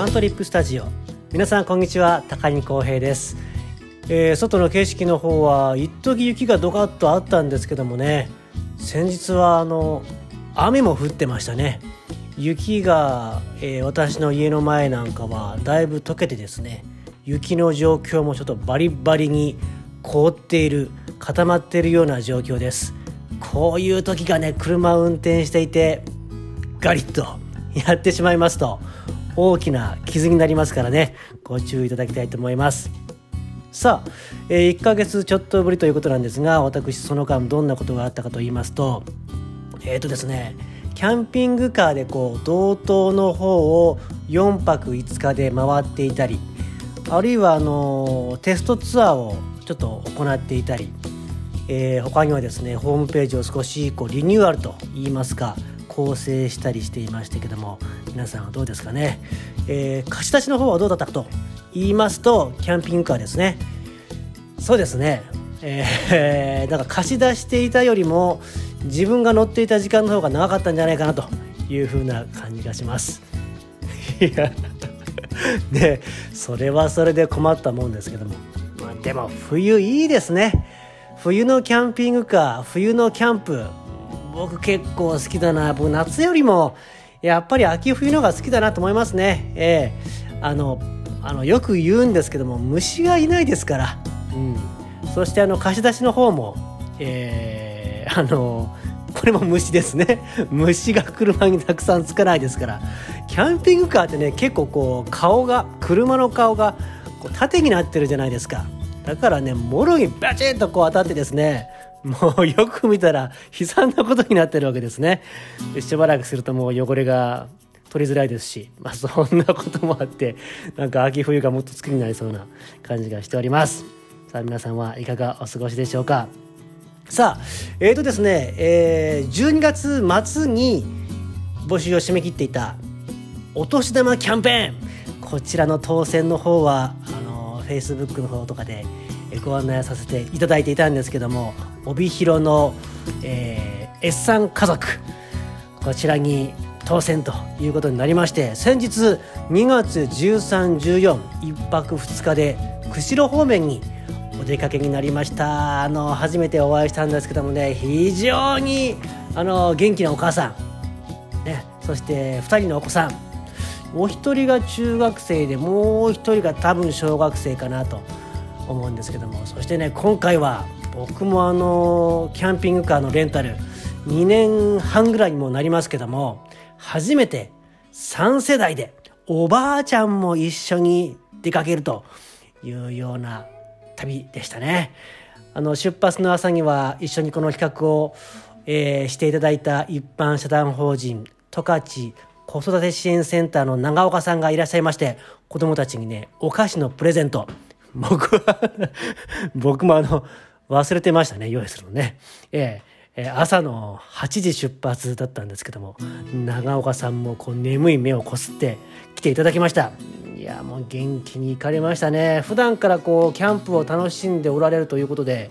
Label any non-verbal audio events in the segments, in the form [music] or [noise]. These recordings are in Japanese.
バントリップスタジオ。皆さんこんにちは。高荷光平です、えー外の景色の方は一時雪がドカッとあったんですけどもね。先日はあの雨も降ってましたね。雪が、えー私の家の前なんかはだいぶ溶けてですね。雪の状況もちょっとバリバリに凍っている固まっているような状況です。こういう時がね車を運転していてガリッとやってしまいますと。大きな傷になりますからね。ご注意いただきたいと思います。さあ、えー1ヶ月ちょっとぶりということなんですが私その間どんなことがあったかと言いますとえーとですねキャンピングカーでこう道東の方を4泊5日で回っていたりあるいはあのテストツアーをちょっと行っていたり、えー他にはですねホームページを少しこうリニューアルといいますか構成したりしていましたけども皆さんはどうですかね、えー貸し出しの方はどうだったかと言いますとキャンピングカーですね。そうですね。えー、[laughs] だか貸し出していたよりも自分が乗っていた時間の方が長かったんじゃないかなという風な感じがします。いや [laughs] でそれはそれで困ったもんですけども、まあ、でも冬いいですね。冬のキャンピングカー冬のキャンプ。僕結構好きだな。僕夏よりもやっぱり秋冬のが好きだなと思いますね。ええ。あのあのよく言うんですけども虫がいないですから、うん、そしてあの貸し出しの方もえーあのこれも虫ですね。[laughs] 虫が車にたくさんつかないですから。キャンピングカーってね結構こう顔が車の顔がこう縦になってるじゃないですか。だからねもろにバチッとこう当たってですねもうよく見たら悲惨なことになってるわけですね。しばらくするともう汚れが取りづらいですし、まあ、そんなこともあってなんか秋冬がもっと好きになりそうな感じがしております。さあ皆さんはいかがお過ごしでしょうか。さあえーとですね、えー12月末に募集を締め切っていたお年玉キャンペーン。こちらの当選の方はあの Facebook の方とかでご案内させていただいていたんですけども帯広の、えー、S さん家族こちらに当選ということになりまして先日2月1314一泊2日で釧路方面にお出かけになりました。あの初めてお会いしたんですけどもね非常にあの元気なお母さん、ね、そして2人のお子さん。お一人が中学生でもう一人が多分小学生かなと思うんですけどもそしてね今回は僕もあのキャンピングカーのレンタル2年半ぐらいにもなりますけども初めて3世代でおばあちゃんも一緒に出かけるというような旅でしたね。あの出発の朝には一緒にこの企画を、えーしていただいた一般社団法人十勝子育て支援センターの長岡さんがいらっしゃいまして子どもたちにねお菓子のプレゼント僕は僕もあの忘れてましたね用意するのね。ええー朝の8時出発だったんですけども長岡さんもこう眠い目をこすって来ていただきました。いやもう元気に行かれましたね。普段からこうキャンプを楽しんでおられるということで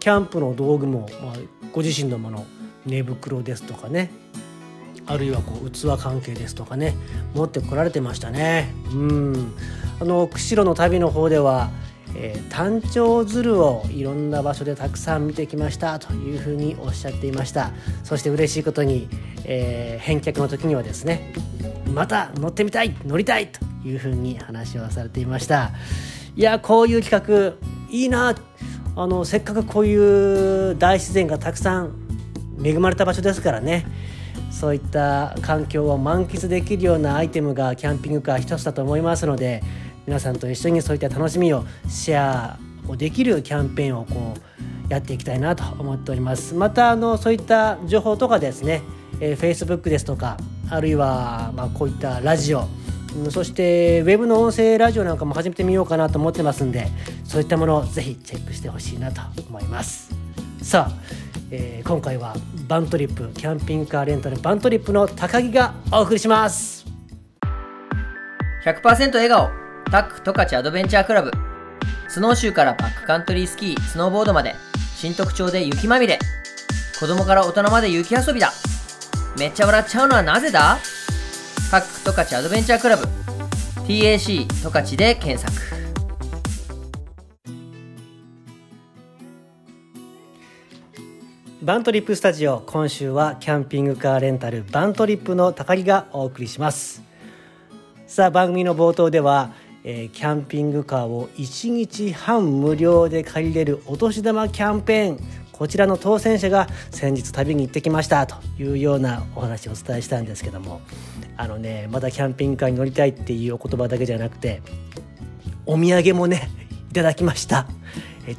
キャンプの道具も、まあ、ご自身のもの寝袋ですとかねあるいはこう器関係ですとかね持ってこられてましたね。うん。あの釧路の旅の方では、えー、単調鶴をいろんな場所でたくさん見てきましたというふうにおっしゃっていました。そして嬉しいことに、えー返却の時にはですねまた乗ってみたい乗りたいというふうに話をされていました。いやこういう企画いいな。あのせっかくこういう大自然がたくさん恵まれた場所ですからね。そういった環境を満喫できるようなアイテムがキャンピングカー一つだと思いますので皆さんと一緒にそういった楽しみをシェアをできるキャンペーンをこうやっていきたいなと思っております。またあのそういった情報とかですね、えー Facebook ですとかあるいはまあこういったラジオそしてウェブの音声ラジオなんかも始めてみようかなと思ってますんでそういったものをぜひチェックしてほしいなと思います。さあ、えー今回はバントリップキャンピングカーレンタルバントリップの高木がお送りします。100%笑顔。タック十勝アドベンチャークラブ。スノーシューからバックカントリースキースノーボードまで。新特徴で雪まみれ。子供から大人まで雪遊びだ。めっちゃ笑っちゃうのはなぜだ？タック十勝アドベンチャークラブ。TAC 十勝で検索。バントリップスタジオ今週はキャンピングカーレンタルバントリップの高木がお送りします。さあ番組の冒頭では、え、キャンピングカーを1日半無料で借りれるお年玉キャンペーン。こちらの当選者が先日旅に行ってきました。というようなお話をお伝えしたんですけども。あのねまだキャンピングカーに乗りたいっていうお言葉だけじゃなくてお土産もねいただきました。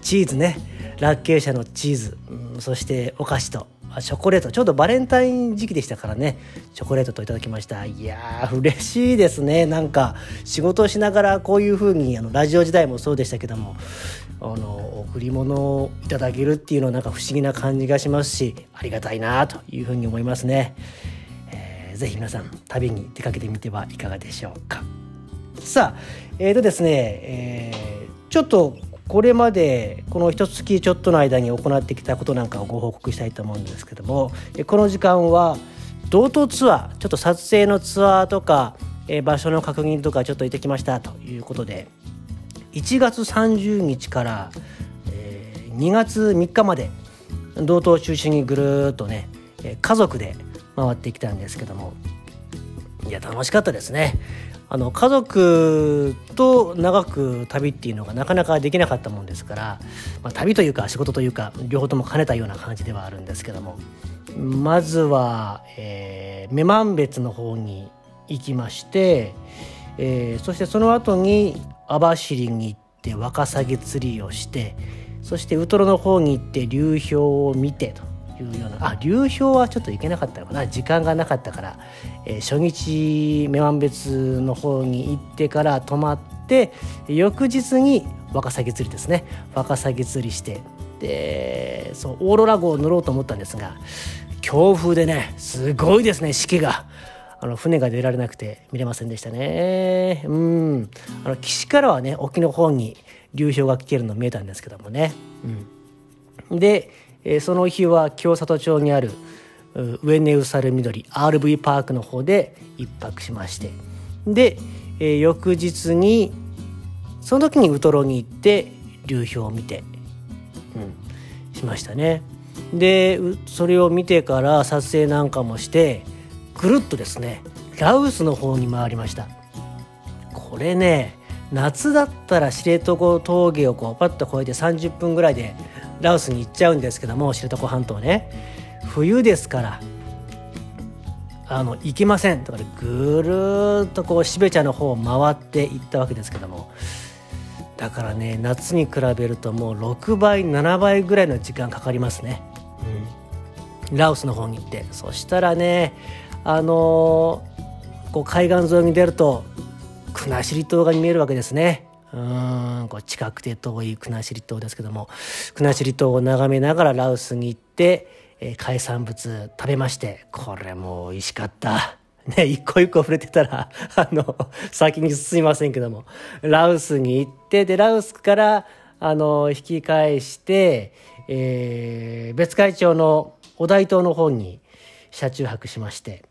チーズね。ラッケー社のチーズ、うん、そしてお菓子と。チョコレート。ちょうどバレンタイン時期でしたからね。チョコレートといただきました。いやー嬉しいですね。なんか仕事をしながらこういう風にあにラジオ時代もそうでしたけどもあの贈り物をいただけるっていうのはなんか不思議な感じがしますしありがたいなというふうに思いますね、えー、ぜひ皆さん旅に出かけてみてはいかがでしょうか。さあえーとですね、えー、ちょっとこれまでこの一月ちょっとの間に行ってきたことなんかをご報告したいと思うんですけどもこの時間は道東ツアーちょっと撮影のツアーとか場所の確認とかちょっと行ってきましたということで1月30日から、2月3日まで道東を中心にぐるっとね家族で回ってきたんですけどもいや楽しかったですね。あの家族と長く旅っていうのがなかなかできなかったもんですから、まあ、旅というか仕事というか両方とも兼ねたような感じではあるんですけどもまずは、えー、女満別の方に行きまして、えー、そしてその後に網走に行ってワカサギ釣りをしてそしてウトロの方に行って流氷を見てと。いうようなあ流氷はちょっと行けなかったのかな時間がなかったから、えー、初日女満別の方に行ってから泊まって翌日にワカサギ釣りですねワカサギ釣りしてでそうオーロラ号を乗ろうと思ったんですが強風でねすごいですねしけが。あの船が出られなくて見れませんでしたね。うん。あの岸からはね沖の方に流氷が来てるの見えたんですけどもね。うん、でえその日は清里町にある上根ウサル緑 RV パークの方で1泊しましてで、え翌日にその時にウトロに行って流氷を見て、うん、しましたね。でそれを見てから撮影なんかもしてぐるっとですねラウスの方に回りましたこれね夏だったら知床峠をこうパッと越えて30分ぐらいでラオスに行っちゃうんですけども知床半島ね。冬ですからあの行けませんだからぐるっとこうシベチャの方を回って行ったわけですけども。だからね夏に比べるともう6倍7倍ぐらいの時間かかりますね、うん、ラオスの方に行って。そしたらねあのー、こう海岸沿いに出ると国後島が見えるわけですねうんこう近くて遠い国後島ですけども国後島を眺めながらラオスに行って、えー、海産物食べましてこれも美味しかった。[laughs] ね、一個一個触れてたら、[laughs] あの、先に進みませんけども、ラウスに行って、で、ラウスから、あの、引き返して、えー、別海町のお台島の方に車中泊しまして、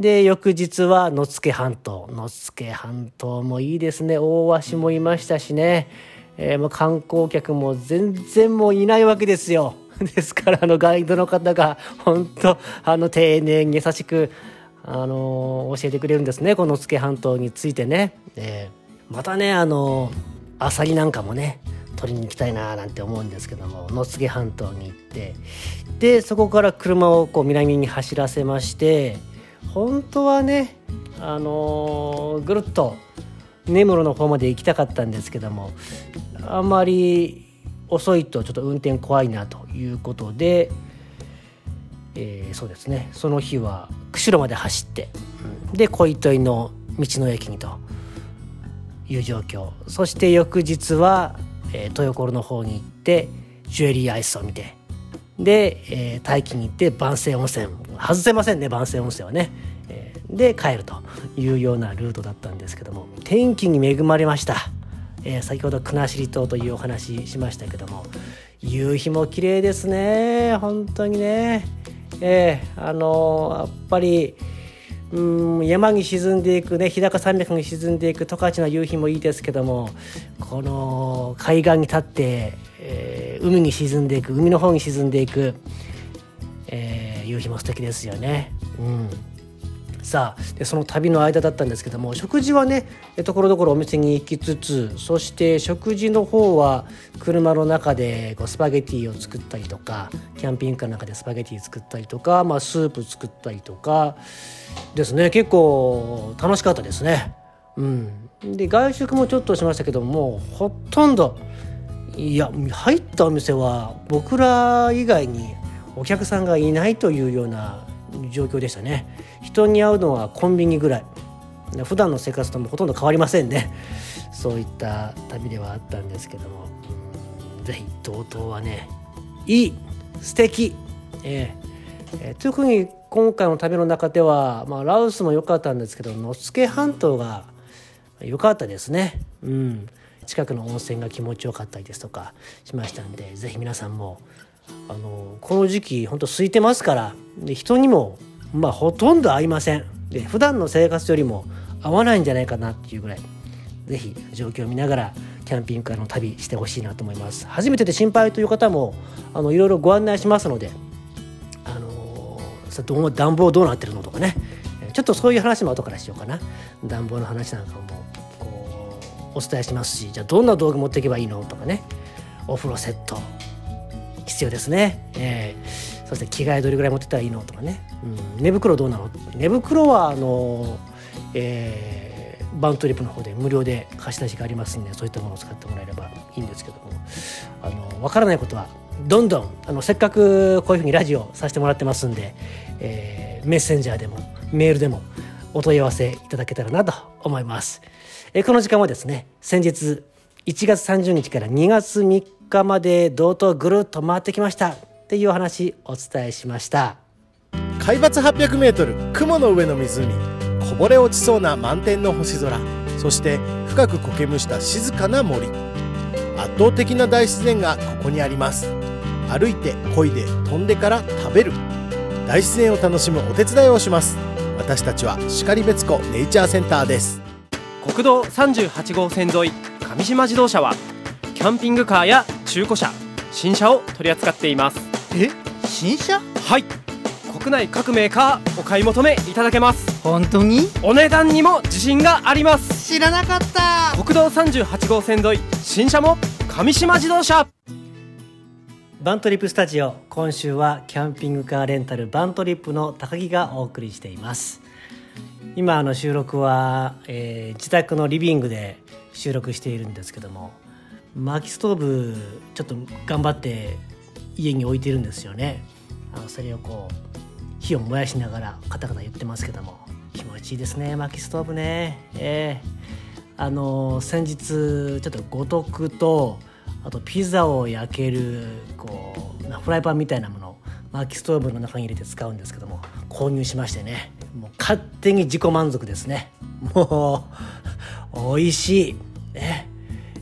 で、翌日は野付半島。野付半島もいいですね。大鷲もいましたしね。えー、もう観光客も全然もういないわけですよ。[laughs] ですから、あの、ガイドの方が、本当あの、丁寧に優しく、あのー、教えてくれるんですね。この野付半島についてね。えー、またね、あのー、アサリなんかもね、取りに行きたいななんて思うんですけども野付半島に行ってでそこから車をこう南に走らせまして本当はねあのー、ぐるっと根室の方まで行きたかったんですけどもあんまり遅いとちょっと運転怖いなということで、えー、そうですね。その日は釧路まで走って、うん、で小糸井の道の駅にという状況。そして翌日は、えー、豊頃の方に行ってジュエリーアイスを見てで、えー、待機に行って万世温泉。外せませんね万世温泉はね、えー、で帰るというようなルートだったんですけども。天気に恵まれました、えー、先ほど国後島というお話しましたけども。夕日も綺麗ですね本当にね。えー、あのー、やっぱりうん山に沈んでいくね日高山脈に沈んでいく十勝の夕日もいいですけどもこの海岸に立って、えー、海に沈んでいく海の方に沈んでいく、えー、夕日も素敵ですよね。うんさあでその旅の間だったんですけども食事はねところどころお店に行きつつそして食事の方は車の中でこうスパゲティを作ったりとかキャンピングカーの中でスパゲティ作ったりとか、まあ、スープ作ったりとかですね結構楽しかったですね。うん、で外食もちょっとしましたけどもほとんどいや入ったお店は僕ら以外にお客さんがいないというような状況でしたね。人に会うのはコンビニぐらい。普段の生活ともほとんど変わりませんね。そういった旅ではあったんですけども。是非 TOTO はねいい素敵。えー、えー、特に今回の旅の中では、まあ、ラオスも良かったんですけど野付半島が良かったですね。うん。近くの温泉が気持ちよかったりですとかしましたんで是非皆さんもあのこの時期本当空いてますからで人にもまあほとんど会いません。で普段の生活よりも合わないんじゃないかなっていうぐらい是非状況を見ながらキャンピングカーの旅してほしいなと思います。初めてで心配という方もあのいろいろご案内しますのであのさどう暖房どうなってるのとかね。ちょっとそういう話も後からしようかな。暖房の話なんかもこうお伝えしますしじゃあどんな道具持っていけばいいのとかね。お風呂セット。必要ですね、えー、そして着替えどれぐらい持ってったらいいのとかね、うん、寝袋どうなの？寝袋はあの、えー、バントリップの方で無料で貸し出しがありますんでそういったものを使ってもらえればいいんですけども。あの分からないことはどんどんあのせっかくこういうふうにラジオさせてもらってますんで、えー、メッセンジャーでもメールでもお問い合わせいただけたらなと思います。えー、この時間はですね先日1月30日から2月3日まで道東ぐるっと回ってきました。っていうお話お伝えしました。海抜 800m 雲の上の湖。こぼれ落ちそうな満天の星空。そして深く苔むした静かな森。圧倒的な大自然がここにあります。歩いて漕いで飛んでから食べる。大自然を楽しむお手伝いをします。私たちは然別湖ネイチャーセンターです。国道38号線沿い上島自動車はキャンピングカーや中古車新車を取り扱っています。え？新車？はい。国内各メーカーお買い求めいただけます。本当に？お値段にも自信があります。知らなかった。国道38号線沿い新車も上島自動車。バントリップスタジオ今週はキャンピングカーレンタルバントリップの高木がお送りしています。今あの収録は、えー、自宅のリビングで収録しているんですけども薪ストーブちょっと頑張って家に置いてるんですよね。あのそれをこう火を燃やしながらカタカタ言ってますけども。気持ちいいですね薪ストーブね。えー、あの先日ちょっと五徳とあとピザを焼けるこうフライパンみたいなもの薪ストーブの中に入れて使うんですけども購入しましてね。もう勝手に自己満足ですね。もう美味しい。ね、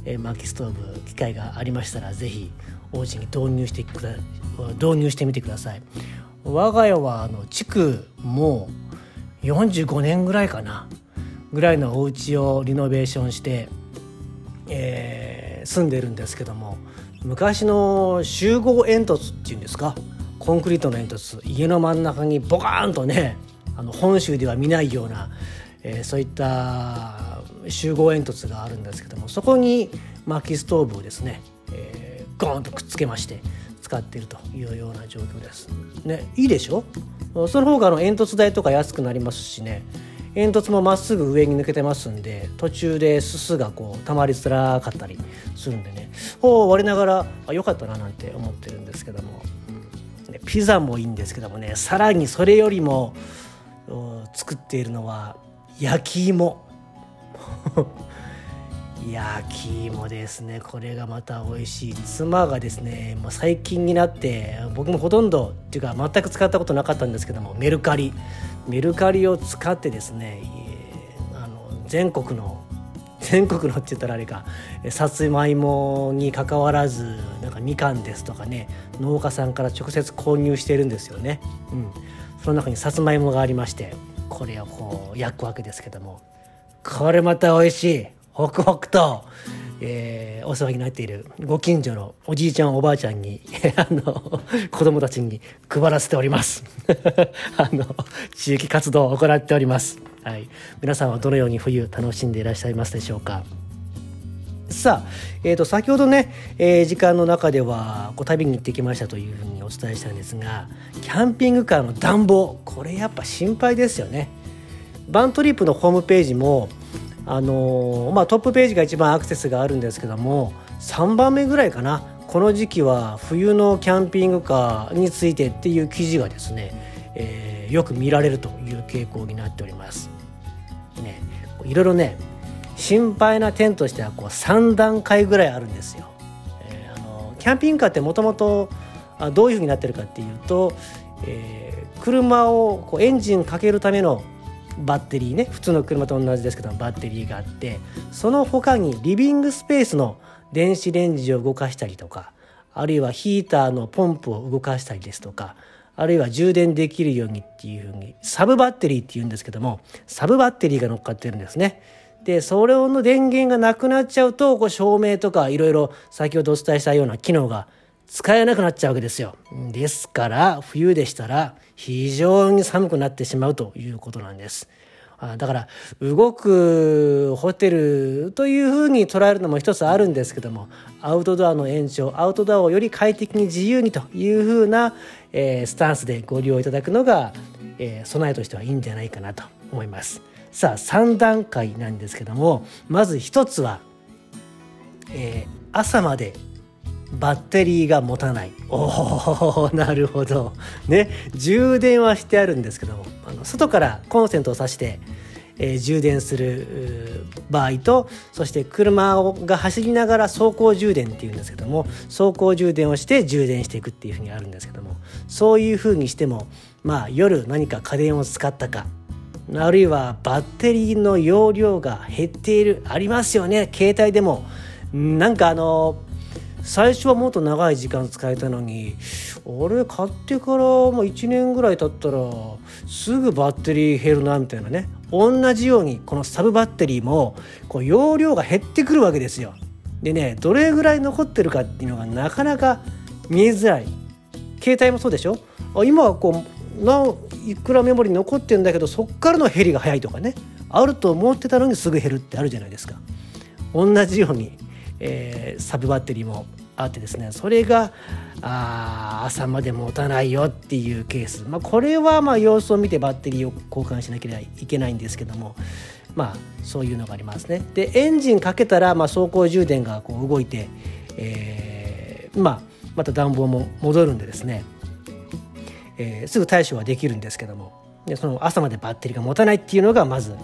えー、薪ストーブ機会がありましたら是非お家に導入してくだ導入してみてください我が家はあの築もう45年ぐらいかなぐらいのお家をリノベーションして、えー、住んでるんですけども昔の集合煙突っていうんですかコンクリートの煙突家の真ん中にボカーンとねあの本州では見ないような、えー、そういった集合煙突があるんですけどもそこに薪ストーブをですね、えー、ゴーンとくっつけまして使っているというような状況です。ね、いいでしょ？その方があの煙突代とか安くなりますしね煙突もまっすぐ上に抜けてますんで途中ですすがこう溜まりづらかったりするんでね。こう割れながらあ良かったななんて思ってるんですけども、うんね、ピザもいいんですけどもねさらにそれよりも作っているのは焼き芋。焼き芋ですねこれがまた美味しい。妻がですねもう最近になって僕もほとんどっていうか全く使ったことなかったんですけどもメルカリ。メルカリを使ってですねあの全国の全国のって言ったらあれかさつまいもにかかわらずなんかみかんですとかね農家さんから直接購入してるんですよね。うん、その中にさつまいもがありましてこれをこう焼くわけですけども。これまた美味しい。ホクホクと、えー、お騒ぎになっているご近所のおじいちゃんおばあちゃんに [laughs] あの子供たちに配らせております。[laughs] あの地域活動を行っております、はい、皆さんはどのように冬楽しんでいらっしゃいますでしょうか。さあ、えー、と先ほどね、えー、時間の中ではこう旅に行ってきましたというふうにお伝えしたんですがキャンピングカーの暖房これやっぱ心配ですよね。バントリップのホームページもあのー、まあ、トップページが一番アクセスがあるんですけども3番目ぐらいかなこの時期は冬のキャンピングカーについてっていう記事がですね、えー、よく見られるという傾向になっております。ね、いろいろね心配な点としてはこう3段階ぐらいあるんですよ。えー、あのキャンピングカーってもともとどういうふうになってるかっていうと、えー、車をこうエンジンかけるためのバッテリーね普通の車と同じですけどバッテリーがあってその他にリビングスペースの電子レンジを動かしたりとかあるいはヒーターのポンプを動かしたりですとかあるいは充電できるようにっていうふうにサブバッテリーっていうんですけどもサブバッテリーが乗っかってるんですね。でそれの電源がなくなっちゃうとこう照明とかいろいろ先ほどお伝えしたような機能が使えなくなっちゃうわけですよ。ですから冬でしたら非常に寒くなってしまうということなんです。だから動くホテルというふうに捉えるのも一つあるんですけどもアウトドアの延長アウトドアをより快適に自由にというふうな、えー、スタンスでご利用いただくのが、えー、備えとしてはいいんじゃないかなと思います。さあ3段階なんですけどもまず1つは、えー、朝までバッテリーが持たない。おおなるほど。ね充電はしてあるんですけどもあの外からコンセントを挿して、えー、充電する場合とそして車が走りながら走行充電っていうんですけども走行充電をして充電していくっていうふうにあるんですけどもそういうふうにしてもまあ夜何か家電を使ったかあるいはバッテリーの容量が減っているありますよね。携帯でもなんかあの最初はもっと長い時間使えたのに俺買ってからもう1年ぐらい経ったらすぐバッテリー減るなみたいなね同じようにこのサブバッテリーもこう容量が減ってくるわけですよ。でねどれぐらい残ってるかっていうのがなかなか見えづらい。携帯もそうでしょ？今はこうないくらメモリ残ってんだけどそっからの減りが早いとかねあると思ってたのにすぐ減るってあるじゃないですか。同じようにえー、サブバッテリーもあってですねそれがあ朝まで持たないよっていうケース、まあ、これはまあ様子を見てバッテリーを交換しなければいけないんですけどもまあそういうのがありますね。でエンジンかけたら、まあ、走行充電がこう動いて、えー、まあ、また暖房も戻るんでですね、えー、すぐ対処はできるんですけどもでその朝までバッテリーが持たないっていうのがまず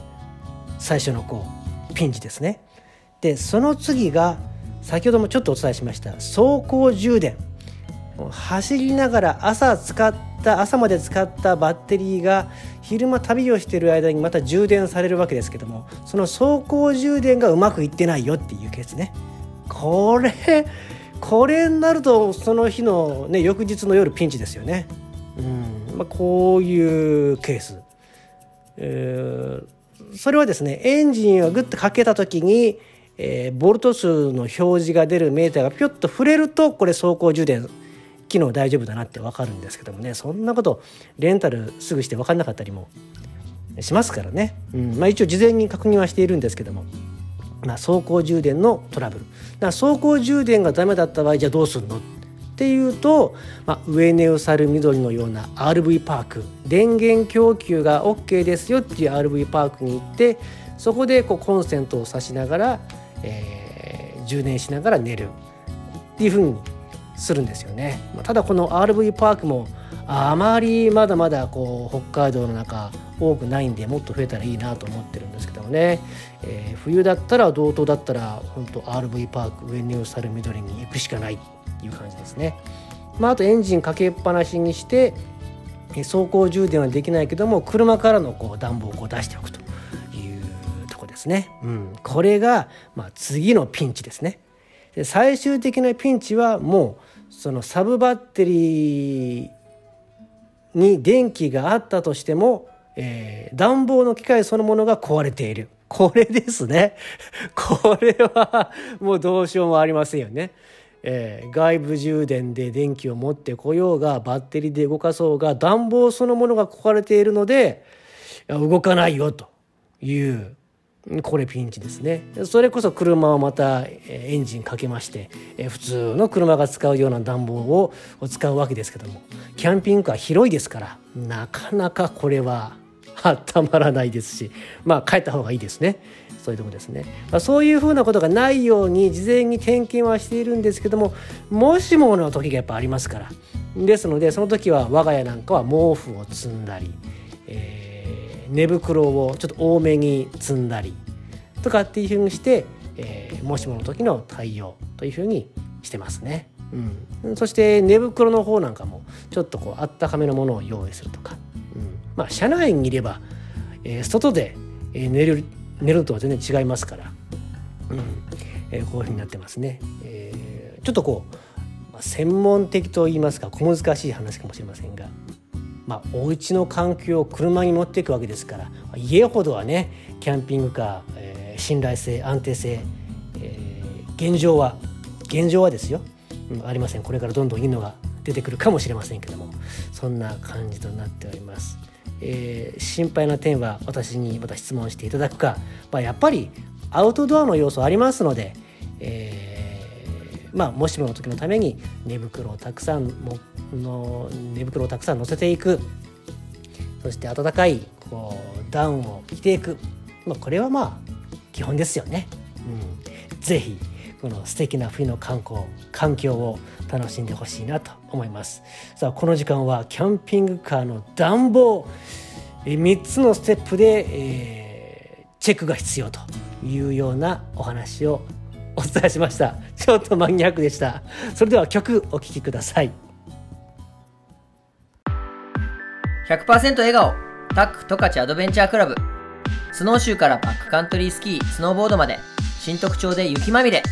最初のこうピンチですね。でその次が先ほどもちょっとお伝えしました走行充電。走りながら朝使った朝まで使ったバッテリーが昼間旅をしている間にまた充電されるわけですけどもその走行充電がうまくいってないよっていうケースね。これこれになるとその日の、ね、翌日の夜ピンチですよね。うんまあ、こういうケース、えー、それはですねエンジンをグッとかけた時にえー、ボルト数の表示が出るメーターがピョッと触れるとこれ走行充電機能大丈夫だなって分かるんですけどもね。そんなことレンタルすぐして分かんなかったりもしますからね、うん。まあ、一応事前に確認はしているんですけども、まあ、走行充電のトラブル。だ走行充電がダメだった場合じゃあどうするのっていうと、まあ、ウエネウサル緑のような RV パーク。電源供給が OK ですよっていう RV パークに行ってそこでこうコンセントを挿しながらえー、充電しながら寝るっていうふうにするんですよね。ただこの RV パークもあまりまだまだこう北海道の中多くないんでもっと増えたらいいなと思ってるんですけどもね、えー、冬だったら道東だったら本当 RV パーク上にサル緑に行くしかないっていう感じですね。まあ、あとエンジンかけっぱなしにして走行充電はできないけども車からのこう暖房をこう出しておくとですね。うん、これが、まあ、次のピンチですね。で最終的なピンチはもうそのサブバッテリーに電気があったとしてもえー、暖房の機械そのものが壊れている。これですね。[laughs] これはもうどうしようもありませんよね。えー、外部充電で電気を持ってこようがバッテリーで動かそうが暖房そのものが壊れているので動かないよというこれピンチですね。それこそ車をまたエンジンかけまして普通の車が使うような暖房を使うわけですけどもキャンピングカー広いですからなかなかこれは温まらないですしまあ帰った方がいいですね。そういうとこですね、まあ、そういうふうなことがないように事前に点検はしているんですけどももしもの時がやっぱありますから。ですのでその時は我が家なんかは毛布を積んだり、えー、寝袋をちょっと多めに積んだりとかっていうふうにして、えー、もしもの時の対応というふうにしてますね。うん、そして寝袋の方なんかもちょっとこうあったかめのものを用意するとか、うん、まあ車内にいれば、えー、外で寝る寝るとは全然違いますから、うん。えー、こういうふうになってますね。えー、ちょっとこう、ま、専門的と言いますか小難しい話かもしれませんが、まあ、お家の環境を車に持っていくわけですから家ほどはねキャンピングカー、えー、信頼性安定性、えー、現状は現状はですよ、うん、ありません。これからどんどんいいのが出てくるかもしれませんけども。そんな感じとなっております。えー、心配な点は私にまた質問していただくか、まあ、やっぱりアウトドアの要素ありますので、えー、まあ、もしもの時のために寝袋をたくさんもの寝袋をたくさん乗せていく。そして暖かいこうダウンを着ていく、まあ、これはまあ基本ですよね。うん、ぜひこの素敵な冬の観光環境を楽しんでほしいなと思います。さあこの時間はキャンピングカーの暖房。3つのステップで、えー、チェックが必要というようなお話をお伝えしました。ちょっとマニアックでした。それでは曲お聴きください。100%笑顔。タック十勝アドベンチャークラブ。スノーシューからバックカントリースキースノーボードまで。新特徴で雪まみれ。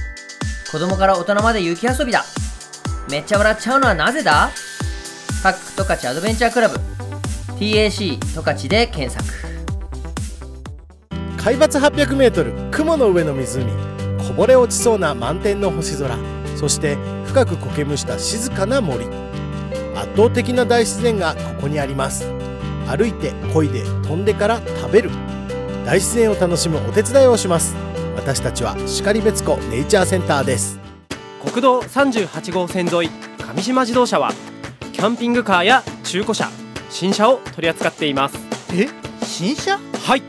子供から大人まで雪遊びだ。めっちゃ笑っちゃうのはなぜだ？タック十勝アドベンチャークラブ。TAC 十勝で検索。海抜 800m 雲の上の湖こぼれ落ちそうな満天の星空そして深く苔むした静かな森。圧倒的な大自然がここにあります。歩いて漕いで飛んでから食べる。大自然を楽しむお手伝いをします。私たちは然別湖ネイチャーセンターです。国道38号線沿い上島自動車はキャンピングカーや中古車新車を取り扱っています。え？新車？はい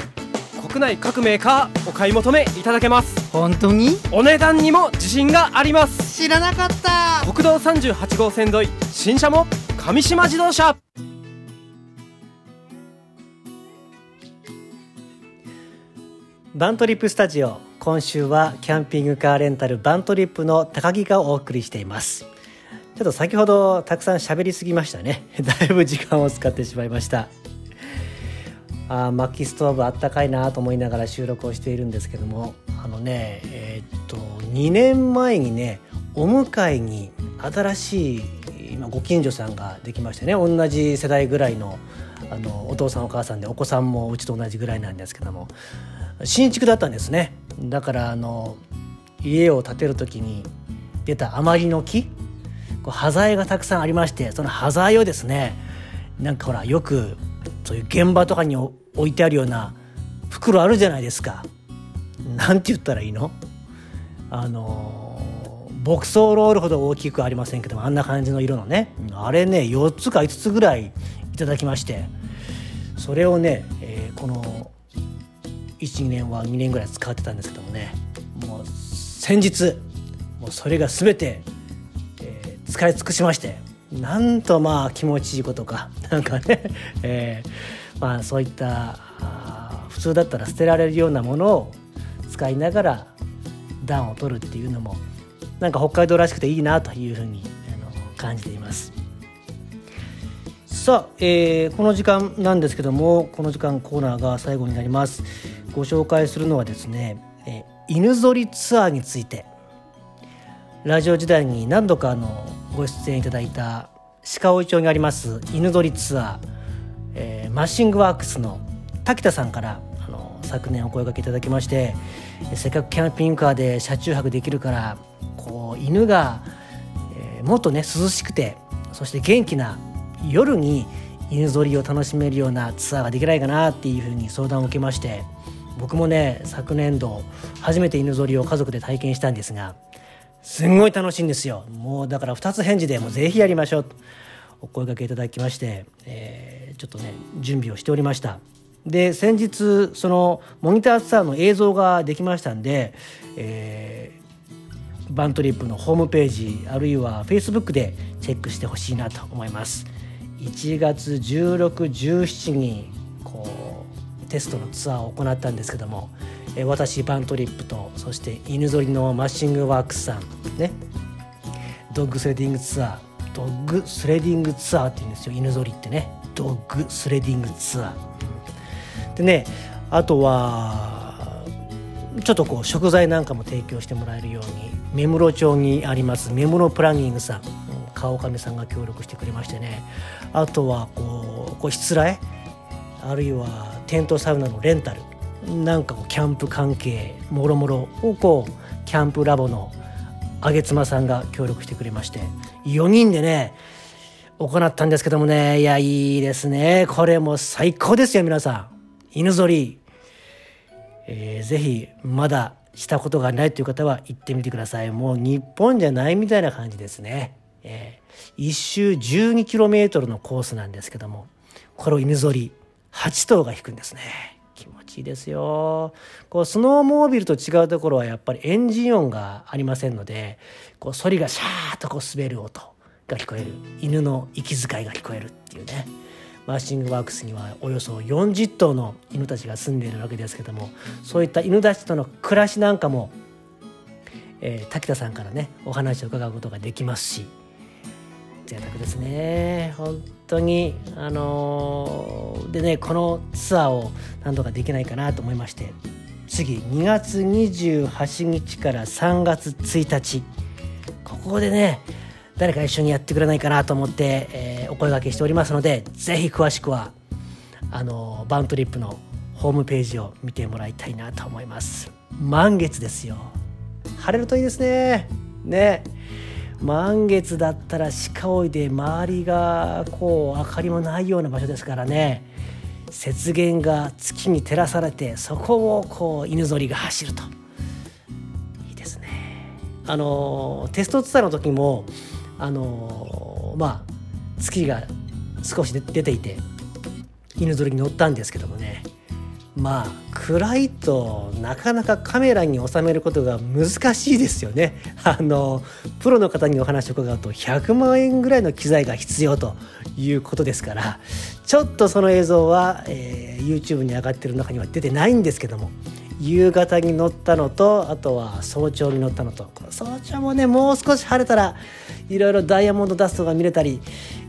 国内各メーカーお買い求めいただけます。本当に？お値段にも自信があります。知らなかった。国道38号線沿い新車も上島自動車。バントリップスタジオ今週はキャンピングカーレンタルバントリップの高木がお送りしています。ちょっと先ほどたくさん喋りすぎましたね。[laughs] だいぶ時間を使ってしまいましたあ薪ストーブあったかいなと思いながら収録をしているんですけども。あのねえー、っと2年前にねお迎えに新しい今ご近所さんができましてね同じ世代ぐらいのあのお父さんお母さんでお子さんもうちと同じぐらいなんですけども。新築だったんですね。だからあの家を建てる時に出た余りの木こう端材がたくさんありましてその端材をですねなんかほらよくそういう現場とかに置置いてあるような袋あるじゃないですか。なんて言ったらいいの？あの牧草ロールほど大きくありませんけどもあんな感じの色のねあれね4つか5つぐらいいただきましてそれをね、えー、この12年は2年ぐらい使ってたんですけどもねもう先日もうそれが全て、えー、使い尽くしましてなんとまあ気持ちいいことかなんかね、えー、まあそういった普通だったら捨てられるようなものを使いながら暖を取るっていうのもなんか北海道らしくていいなというふうに感じています。さあ、えー、この時間なんですけどもこの時間コーナーが最後になります。ご紹介するのはですね、え犬ぞりツアーについてラジオ時代に何度かあのご出演いただいた鹿追町にあります犬ぞりツア、ー、マッシングワークスの滝田さんからあの昨年お声掛けいただきましてせっかくキャンピングカーで車中泊できるからこう犬が、えー、もっとね涼しくてそして元気な夜に犬ぞりを楽しめるようなツアーができないかなっていうふうに相談を受けまして僕もね昨年度初めて犬ぞりを家族で体験したんですがすんごい楽しいんですよ。もうだから2つ返事でもうぜひやりましょうとお声掛けいただきまして、えー、ちょっとね準備をしておりました。で先日そのモニターツアーの映像ができましたんで、えー、バントリップのホームページあるいはフェイスブックでチェックしてほしいなと思います。1月1617にこうテストのツアーを行ったんですけどもえ私バントリップとそして犬ぞりのマッシングワークスさんね。 dog sledding tour。dog sledding tour って言うんですよ。犬ぞりってね。 dog sledding tour。でねあとはちょっとこう食材なんかも提供してもらえるように芽室町にあります芽室プランニングさん川上さんが協力してくれましてね。あとはこうこうしつらえあるいはテントサウナのレンタルなんかこうキャンプ関係もろもろをこうキャンプラボの上妻さんが協力してくれまして。4人でね行ったんですけどもね。いやいいですね。これも最高ですよ皆さん。犬ぞり、えー、ぜひまだしたことがないという方は行ってみてください。もう日本じゃないみたいな感じですね、えー、1周 12km のコースなんですけども。これを犬ぞり。8頭が引くんですね。気持ちいいですよ。こうスノーモービルと違うところはやっぱりエンジン音がありませんのでこうソリがシャーッとこう滑る音。が聞こえる。犬の息遣いが聞こえるっていうね。マッシングワークスにはおよそ40頭の犬たちが住んでいるわけですけどもそういった犬たちとの暮らしなんかも、えー、滝田さんからねお話を伺うことができますし贅沢ですね。本当にあのー、でねこのツアーを何とかできないかなと思いまして次2月28日から3月1日。ここでね誰か一緒にやってくれないかなと思って、えー、お声がけしておりますので是非詳しくはあのバントリップのホームページを見てもらいたいなと思います。満月ですよ。晴れるといいですね。ね。満月だったら鹿追いで周りがこう明かりもないような場所ですからね。雪原が月に照らされてそこをこう犬ぞりが走ると。いいですね。あのテストツアーの時もあのまあ月が少し出ていて犬ぞりに乗ったんですけどもねまあ暗いとなかなかカメラに収めることが難しいですよね。[laughs] あのプロの方にお話を伺うと100万円ぐらいの機材が必要ということですからちょっとその映像は、えー、YouTube に上がってる中には出てないんですけども夕方に乗ったのとあとは早朝に乗ったのと。早朝もねもう少し晴れたらいろいろダイヤモンドダストが見れたり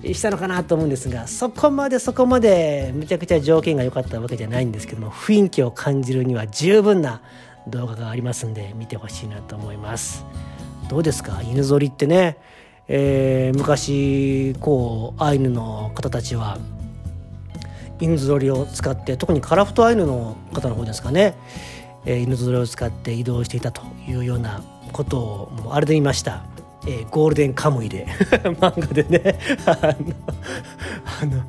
したのかなと思うんですがそこまでそこまでめちゃくちゃ条件が良かったわけじゃないんですけども雰囲気を感じるには十分な動画がありますんで見てほしいなと思います。どうですか？犬ぞりってね、えー、昔こうアイヌの方たちは犬ぞりを使って特にカラフトアイヌの方の方ですかね。えー、犬ぞりを使って移動していたというようなことをもうあれで言いました、えー、ゴールデンカムイで。[laughs] 漫画でね。[laughs] あのあの、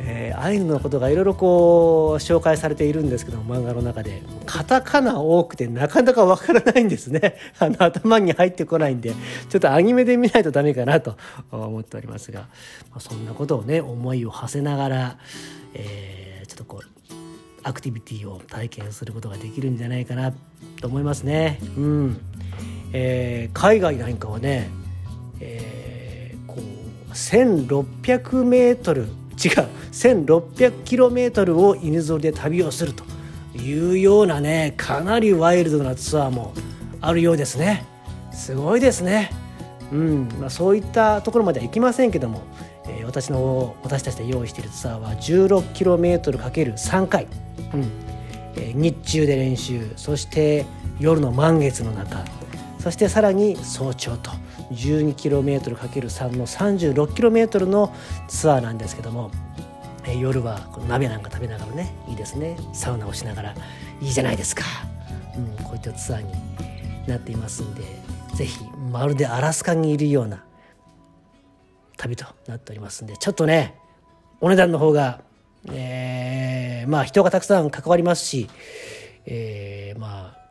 えー、アイヌのことがいろいろこう紹介されているんですけど漫画の中で。カタカナ多くてなかなかわからないんですね。[laughs] あの頭に入ってこないんでちょっとアニメで見ないとダメかなと思っておりますが、まあ、そんなことをね思いを馳せながら、えー、ちょっとこうアクティビティを体験することができるんじゃないかなと思いますね。うんえー、海外なんかはね、えー、こう1600メートル違う1600キロメートルを犬ぞりで旅をするというようなねかなりワイルドなツアーもあるようですね。すごいですね。うんまあ、そういったところまでは行きませんけども、えー、私の私たちで用意しているツアーは 16km×3 回うん。えー、日中で練習そして夜の満月の中そしてさらに早朝と 12km×3 の 36km のツアーなんですけどもえー夜はこの鍋なんか食べながらねいいですね。サウナをしながらいいじゃないですか、うん、こういったツアーになっていますんでぜひまるでアラスカにいるような旅となっておりますんでちょっとねお値段の方が、えーまあ人がたくさん関わりますし、えーまあ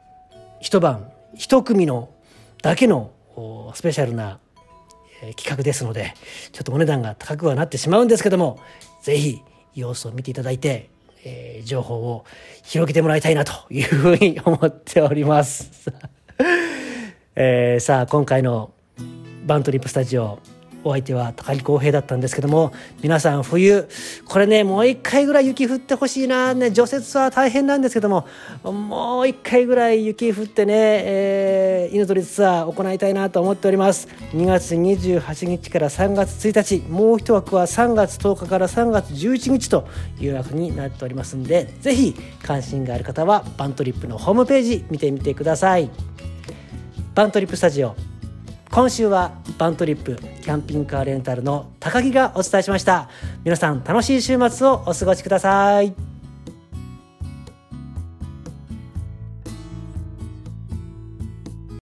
一晩一組のだけのスペシャルな、企画ですのでちょっとお値段が高くはなってしまうんですけどもぜひ様子を見ていただいて、えー情報を広げてもらいたいなというふうに思っております。[laughs] えーさあ今回のバントリップスタジオお相手は高木浩平だったんですけども皆さん冬これねもう一回ぐらい雪降ってほしいなね。除雪は大変なんですけどももう一回ぐらい雪降ってね、えー、犬リツアー行いたいなと思っております。2月28日から3月1日もう一枠は3月10日から3月11日という枠になっておりますんでぜひ関心がある方はバントリップのホームページ見てみてください。バントリップスタジオ今週はバントリップキャンピングカーレンタルの高木がお伝えしました。皆さん楽しい週末をお過ごしください。